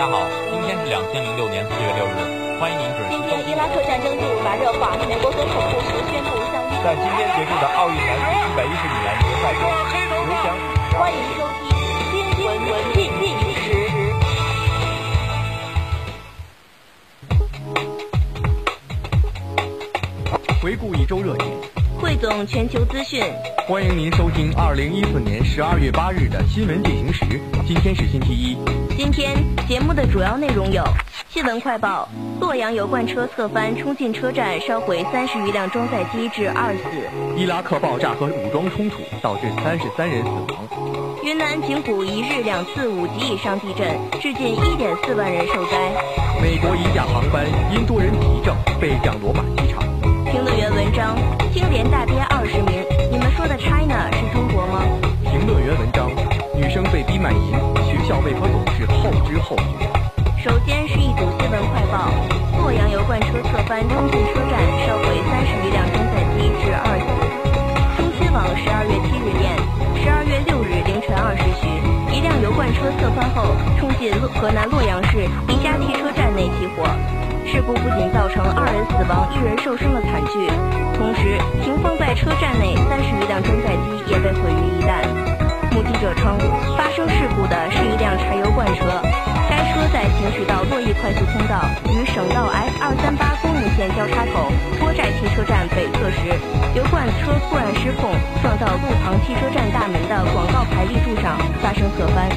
家好，今天是两千零六年四月六日，欢迎您准时收听。伊拉克战争进入白热化，美国总统布什宣布向在今天结束的奥运男子一百一十米栏决赛中，刘翔。欢迎收听新闻文进进时。回顾一周热点，汇总全球资讯。欢迎您收听二零一四年十二月八日的新闻进行时。今天是星期一。今天节目的主要内容有：新闻快报，洛阳油罐车侧翻冲进车站，烧毁三十余辆装载机，致二死；伊拉克爆炸和武装冲突导致三十三人死亡；云南平谷一日两次五级以上地震，致近一点四万人受灾；美国一架航班因多人急症被降罗马机场。评论员文章：青莲大跌二十名。你们说的 China 是中国吗？评论员文章：女生被逼卖淫，学校为何总是后知后觉？首先是一组新闻快报：洛阳油罐车侧翻冲进车站，烧毁三十余辆装载机，至二死。中新网十二月七日电，十二月六日凌晨二时许，一辆油罐车侧翻后冲进河南洛阳市一家汽车站内起火。事故不仅造成二人死亡、一人受伤的惨剧，同时停放在车站内三十余辆装载机也被毁于一旦。目击者称，发生事故的是一辆柴油罐车，该车在行驶到洛邑快速通道与省道 S 二三八公路线交叉口郭寨汽车站北侧时，油罐车突然失控，撞到路旁汽车站大门的广告牌立柱上，发生侧翻。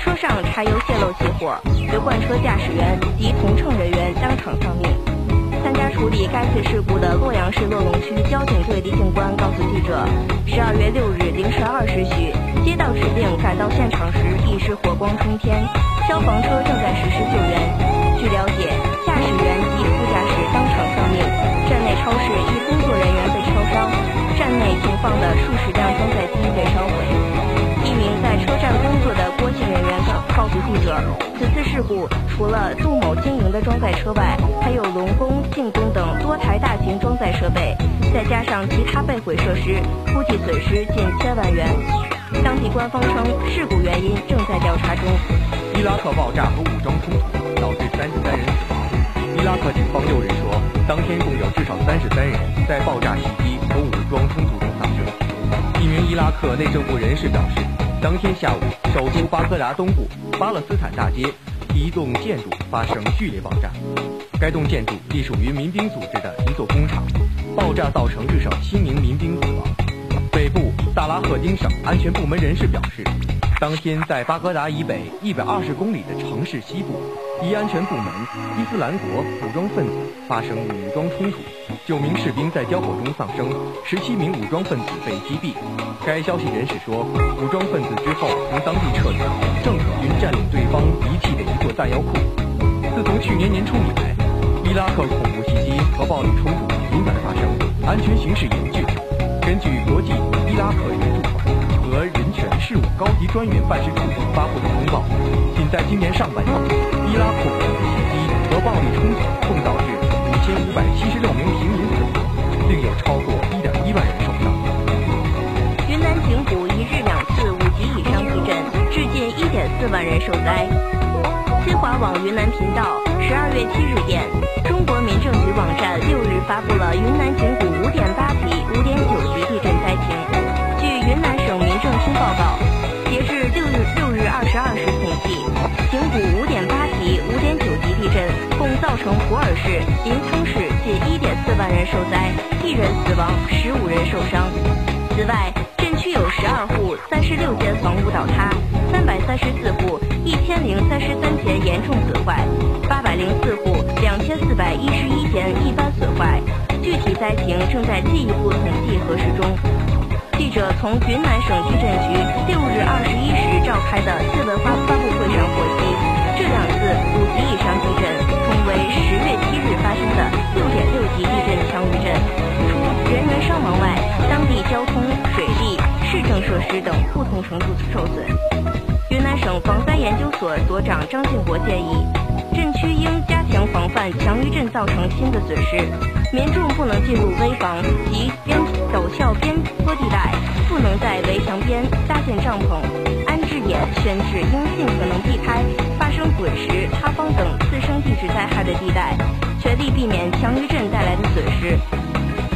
车上柴油泄漏起火，油罐车驾驶员及同乘人员当场丧命。参加处理该次事故的洛阳市洛龙区交警队李警官告诉记者，十二月六日凌晨二时许，接到指令赶到现场时已是火光冲天，消防车正在实施救援。据了解，驾驶员及副驾驶当场丧命，站内超市一工作人员被烧伤，站内停放的数十辆装载机被烧毁。此次事故除了杜某经营的装载车外，还有龙工、晋工等多台大型装载设备，再加上其他被毁设施，估计损失近千万元。当地官方称，事故原因正在调查中。伊拉克爆炸和武装冲突导致三十三人死亡。伊拉克警方六日说，当天共有至少三十三人在爆炸袭击和武装冲突中丧生。一名伊拉克内政部人士表示。当天下午，首都巴格达东部巴勒斯坦大街一栋建筑发生剧烈爆炸。该栋建筑隶属于民兵组织的一座工厂，爆炸造成至少七名民兵死亡。北部萨拉赫丁省安全部门人士表示，当天在巴格达以北一百二十公里的城市西部，一安全部门伊斯兰国武装分子发生武装冲突。九名士兵在交火中丧生，十七名武装分子被击毙。该消息人士说，武装分子之后从当地撤离，政府军占领对方遗弃的一座弹药库。自从去年年初以来，伊拉克恐怖袭击和暴力冲突频繁发生，安全形势严峻。根据国际伊拉克援助事务高级专员办事处发布的公报，仅在今年上半年，伊拉克恐怖袭击和暴力冲突共导致五。千五百七十六名平民死亡，另有超过一点一万人受伤。云南景谷一日两次五级以上地震，致近一点四万人受灾。新华网云南频道十二月七日电，中国民政局网站六日发布了云南景谷五点八级、五点九级地震灾情。地震共造成普洱市、临沧。市近一点四万人受灾，一人死亡，十五人受伤。此外，镇区有十二户三十六间房屋倒塌，三百三十四户一千零三十三间严重损坏，八百零四户两千四百一十一间一般损坏。具体灾情正在进一步统计核实中。记者从云南省地震局六日二十一时召开的新闻发发布会上获悉，这两次五级以上地震。同为十月七日发生的六点六级地震强余震，除人员伤亡外，当地交通、水利、市政设施等不同程度受损。云南省防灾研究所所长张建国建议，震区应加强防范强余震造成新的损失，民众不能进入危房及边陡峭边坡地带，不能在围墙边搭建帐篷、点选址应尽可能避开发生滚石、塌方等次生地质灾害的地带，全力避免强余震带来的损失。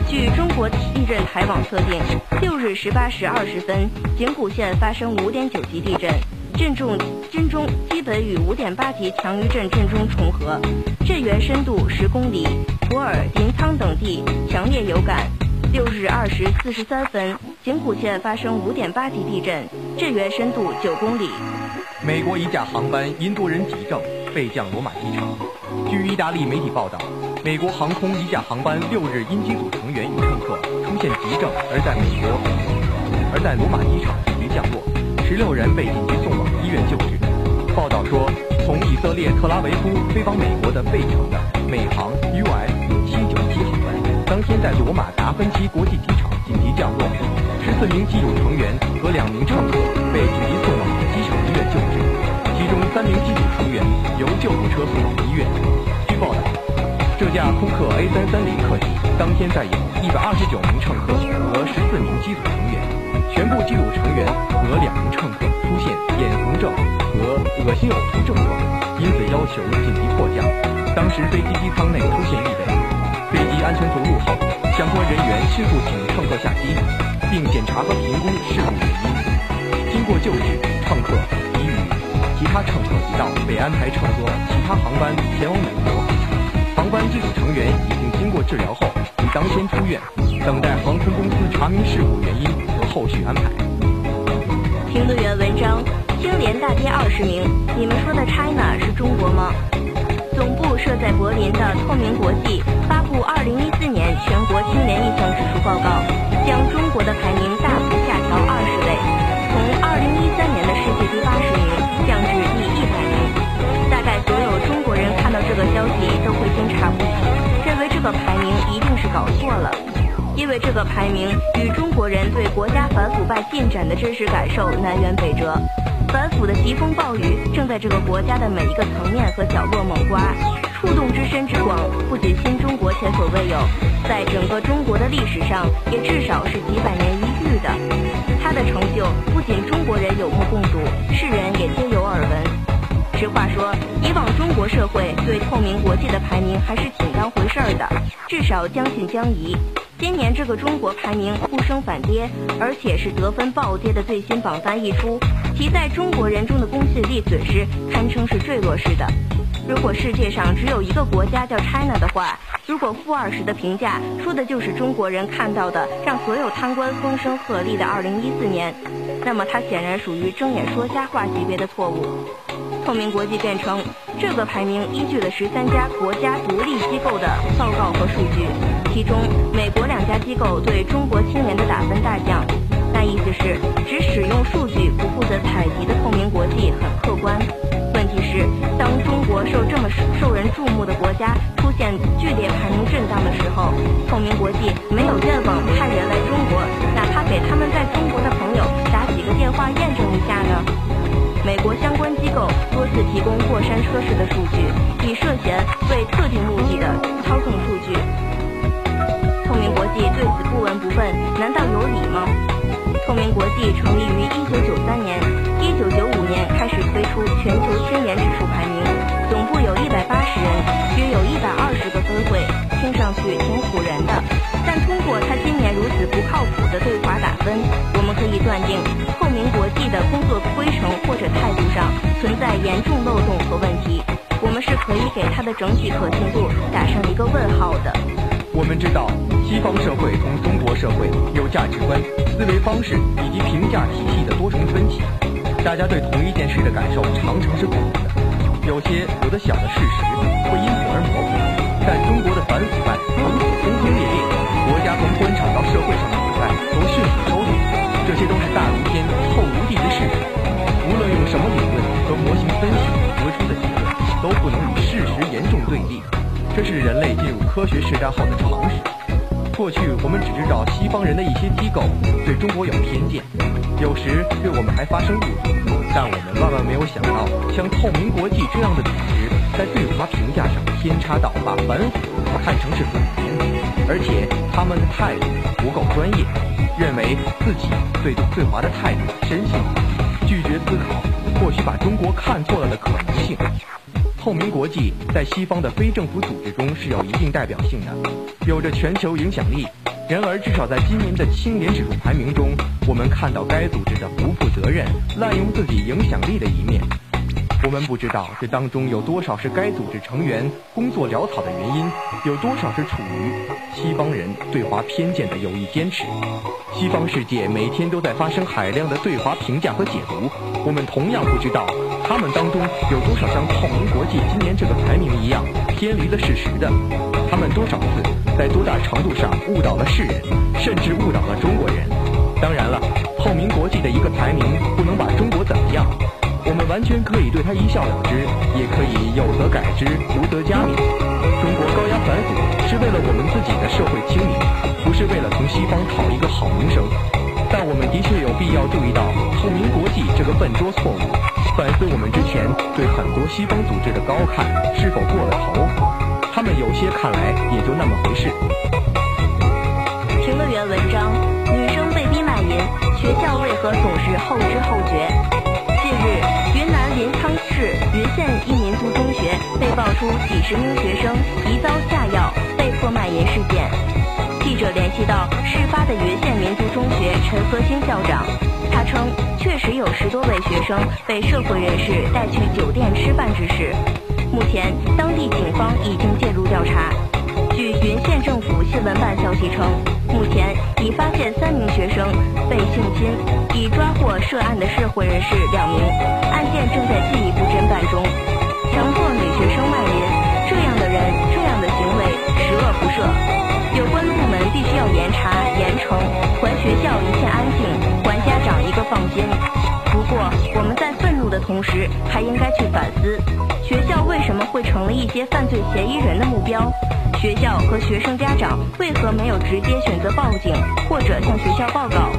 据中国地震台网测定，六日十八时二十分，景谷县发生五点九级地震，震中震中基本与五点八级强余震震中重合，震源深度十公里，普洱、临沧等地强烈有感。六日二时四十三分，井谷县发生五点八级地震，震源深度九公里。美国一架航班因多人急症备降罗马机场。据意大利媒体报道。美国航空一架航班六日因机组成员与乘客出现急症，而在美国而在罗马机场紧急降落，十六人被紧急送往医院救治。报道说，从以色列特拉维夫飞往美国的费城的美航 US 七九七航班，当天在罗马达芬奇国际机场紧急降落，十四名机组成员和两名乘客被紧急送往机场医院救治，其中三名机组成员由救护车送往医院。据报道。这架空客 A330 客机当天载有一百二十九名乘客和十四名机组成员，全部机组成员和两名乘客出现眼红症和恶心呕吐症状，因此要求紧急迫降。当时飞机机舱内出现异味，飞机安全着陆后，相关人员迅速请乘客下机，并检查和评估事故原因。经过救治，乘客已与其他乘客一道被安排乘坐其他航班前往美国。航班机组成员已经经过治疗后，已当天出院，等待航空公司查明事故原因和后续安排。评论员文章：青联大跌二十名，你们说的 China 是中国吗？设在柏林的透明国际发布二零一四年全国青年意向指数报告，将中国的排名大幅下调二十位，从二零一三年的世界第八十名降至第一百名。大概所有中国人看到这个消息都会惊诧不已，认为这个排名一定是搞错了，因为这个排名与中国人对国家反腐败进展的真实感受南辕北辙。反腐的疾风暴雨正在这个国家的每一个层面和角落猛刮，触动之深之广，不仅新中国前所未有，在整个中国的历史上也至少是几百年一遇的。他的成就不仅中国人有目共睹，世人也皆有耳闻。实话说，以往中国社会对透明国际的排名还是挺当回事儿的，至少将信将疑。今年这个中国排名不升反跌，而且是得分暴跌的最新榜单一出，其在中国人中的公信力损失堪称是坠落式的。如果世界上只有一个国家叫 China 的话，如果负二十的评价说的就是中国人看到的让所有贪官风声鹤唳的2014年，那么它显然属于睁眼说瞎话级别的错误。透明国际辩称，这个排名依据了十三家国家独立机构的报告和数据，其中美国两家机构对中国青年的打分大降。那意思是，只使用数据不负责采集的透明国际很客观。问题是，当中国受这么受人注目的国家出现剧烈排名震荡的时候，透明国际没有愿望派人来中国，哪怕给他们在中国的朋友打几个电话验证一下呢？美国相关机构多次提供过山车式的数据，以涉嫌为特定目的的操纵数据。透明国际对此不闻不问，难道有理吗？透明国际成立于1993年，1995年开始推出全球青年指数排名，总部有一百八十人，约有一百二十个分会，听上去挺唬人的。但通过他今年如此不靠谱的对华打分，我们可以断定，透明国际的工作规程或者态度上存在严重漏洞和问题。我们是可以给他的整体可信度打上一个问号的。我们知道，西方社会同中国社会有价值观、思维方式以及评价体系的多重分歧，大家对同一件事的感受常常是不同的。有些有的小的事实会因此而模糊，但中国的反腐败如此轰轰烈烈，国家从官场到社会上的腐败都迅速收敛，这些都是大如天、厚如地的事实。无论用什么理论和模型分析得出的结论，都不能与事实严重对立。这是人类科学时代后的常识。过去我们只知道西方人的一些机构对中国有偏见，有时对我们还发生误解，但我们万万没有想到，像透明国际这样的组织，在对华评价上偏差到把反腐看成是反面，而且他们的态度不够专业，认为自己对对华的态度深信不疑。拒绝思考，或许把中国看错了的可能性。透明国际在西方的非政府组织中是有一定代表性的，有着全球影响力。然而，至少在今年的青年指数排名中，我们看到该组织的不负责任、滥用自己影响力的一面。我们不知道这当中有多少是该组织成员工作潦草的原因，有多少是处于西方人对华偏见的有意坚持。西方世界每天都在发生海量的对华评价和解读，我们同样不知道他们当中有多少像透明国际今年这个排名一样偏离了事实的，他们多少次在多大程度上误导了世人，甚至误导了中国人。当然了，透明国际的一个排名不能把中国怎么样。我们完全可以对他一笑了之，也可以有则改之，无则加勉。中国高压反腐是为了我们自己的社会清明，不是为了从西方讨一个好名声。但我们的确有必要注意到透明国际这个笨拙错误，反思我们之前对很多西方组织的高看是否过了头。他们有些看来也就那么回事。评论员文章：女生被逼卖淫，学校为何总是后知后觉？近日，云南临沧市云县一民族中学被爆出几十名学生疑遭下药、被迫卖淫事件。记者联系到事发的云县民族中学陈和兴校长，他称确实有十多位学生被社会人士带去酒店吃饭之事。目前，当地警方已经介入调查。据云县政府新闻办消息称，目前已发现三名学生被性侵，已抓获涉案的社会人士两名，案件正在进一步侦办中。强迫女学生卖淫，这样的人，这，十恶不赦。有关部门必须要严查严惩，还学校一片安静，还家长一个放心。不过，我们在愤怒的同时，还应该去反思，学校为什么会成了一些犯罪嫌疑人的目标？学校和学生家长为何没有直接选择报警或者向学校报告？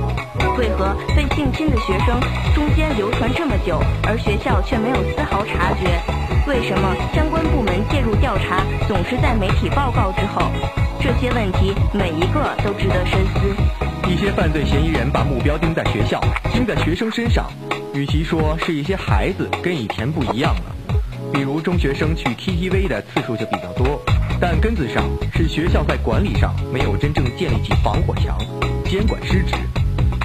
为何被性侵的学生中间流传这么久，而学校却没有丝毫察觉？为什么相关部门介入调查总是在媒体报告之后？这些问题每一个都值得深思。一些犯罪嫌疑人把目标盯在学校，盯在学生身上，与其说是一些孩子跟以前不一样了，比如中学生去 KTV 的次数就比较多。但根子上是学校在管理上没有真正建立起防火墙，监管失职，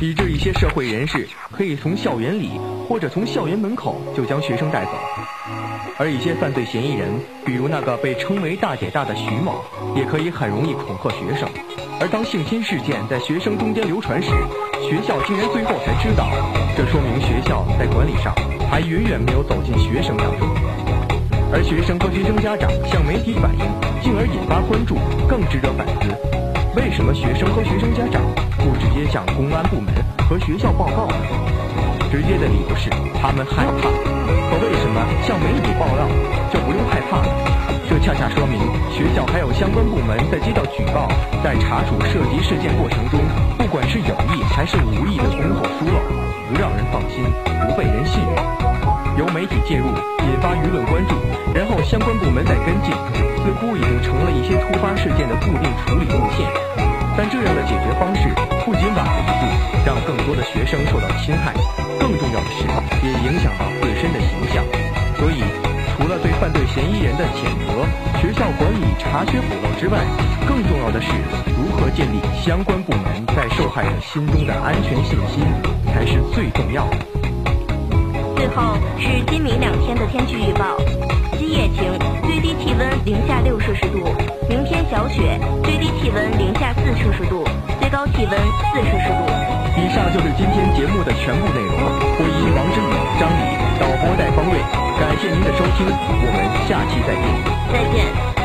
以致一些社会人士可以从校园里或者从校园门口就将学生带走，而一些犯罪嫌疑人，比如那个被称为大姐大的徐某，也可以很容易恐吓学生。而当性侵事件在学生中间流传时，学校竟然最后才知道，这说明学校在管理上还远远没有走进学生当中。而学生和学生家长向媒体反映，进而引发关注，更值得反思。为什么学生和学生家长不直接向公安部门和学校报告呢？直接的理由是他们害怕。可为什么向媒体报告就不用害怕呢？这恰恰说明学校还有相关部门在接到举报，在查处涉及事件过程中，不管是有意还是无意的工作疏漏，不让人放心，不被人信任。由媒体介入，引发舆论关注，然后相关部门再跟进，似乎已经成了一些突发事件的固定处理路线。但这样的解决方式不仅晚了一步，让更多的学生受到侵害，更重要的是也影响到自身的形象。所以，除了对犯罪嫌疑人的谴责、学校管理查缺补漏之外，更重要的是如何建立相关部门在受害者心中的安全信心，才是最重要的。最后是今明两天的天气预报：今夜晴，最低气温零下六摄氏度；明天小雪，最低气温零下四摄氏度，最高气温四摄氏度。以上就是今天节目的全部内容。播音王之宇、张宇，导播戴方瑞。感谢您的收听，我们下期再见。再见。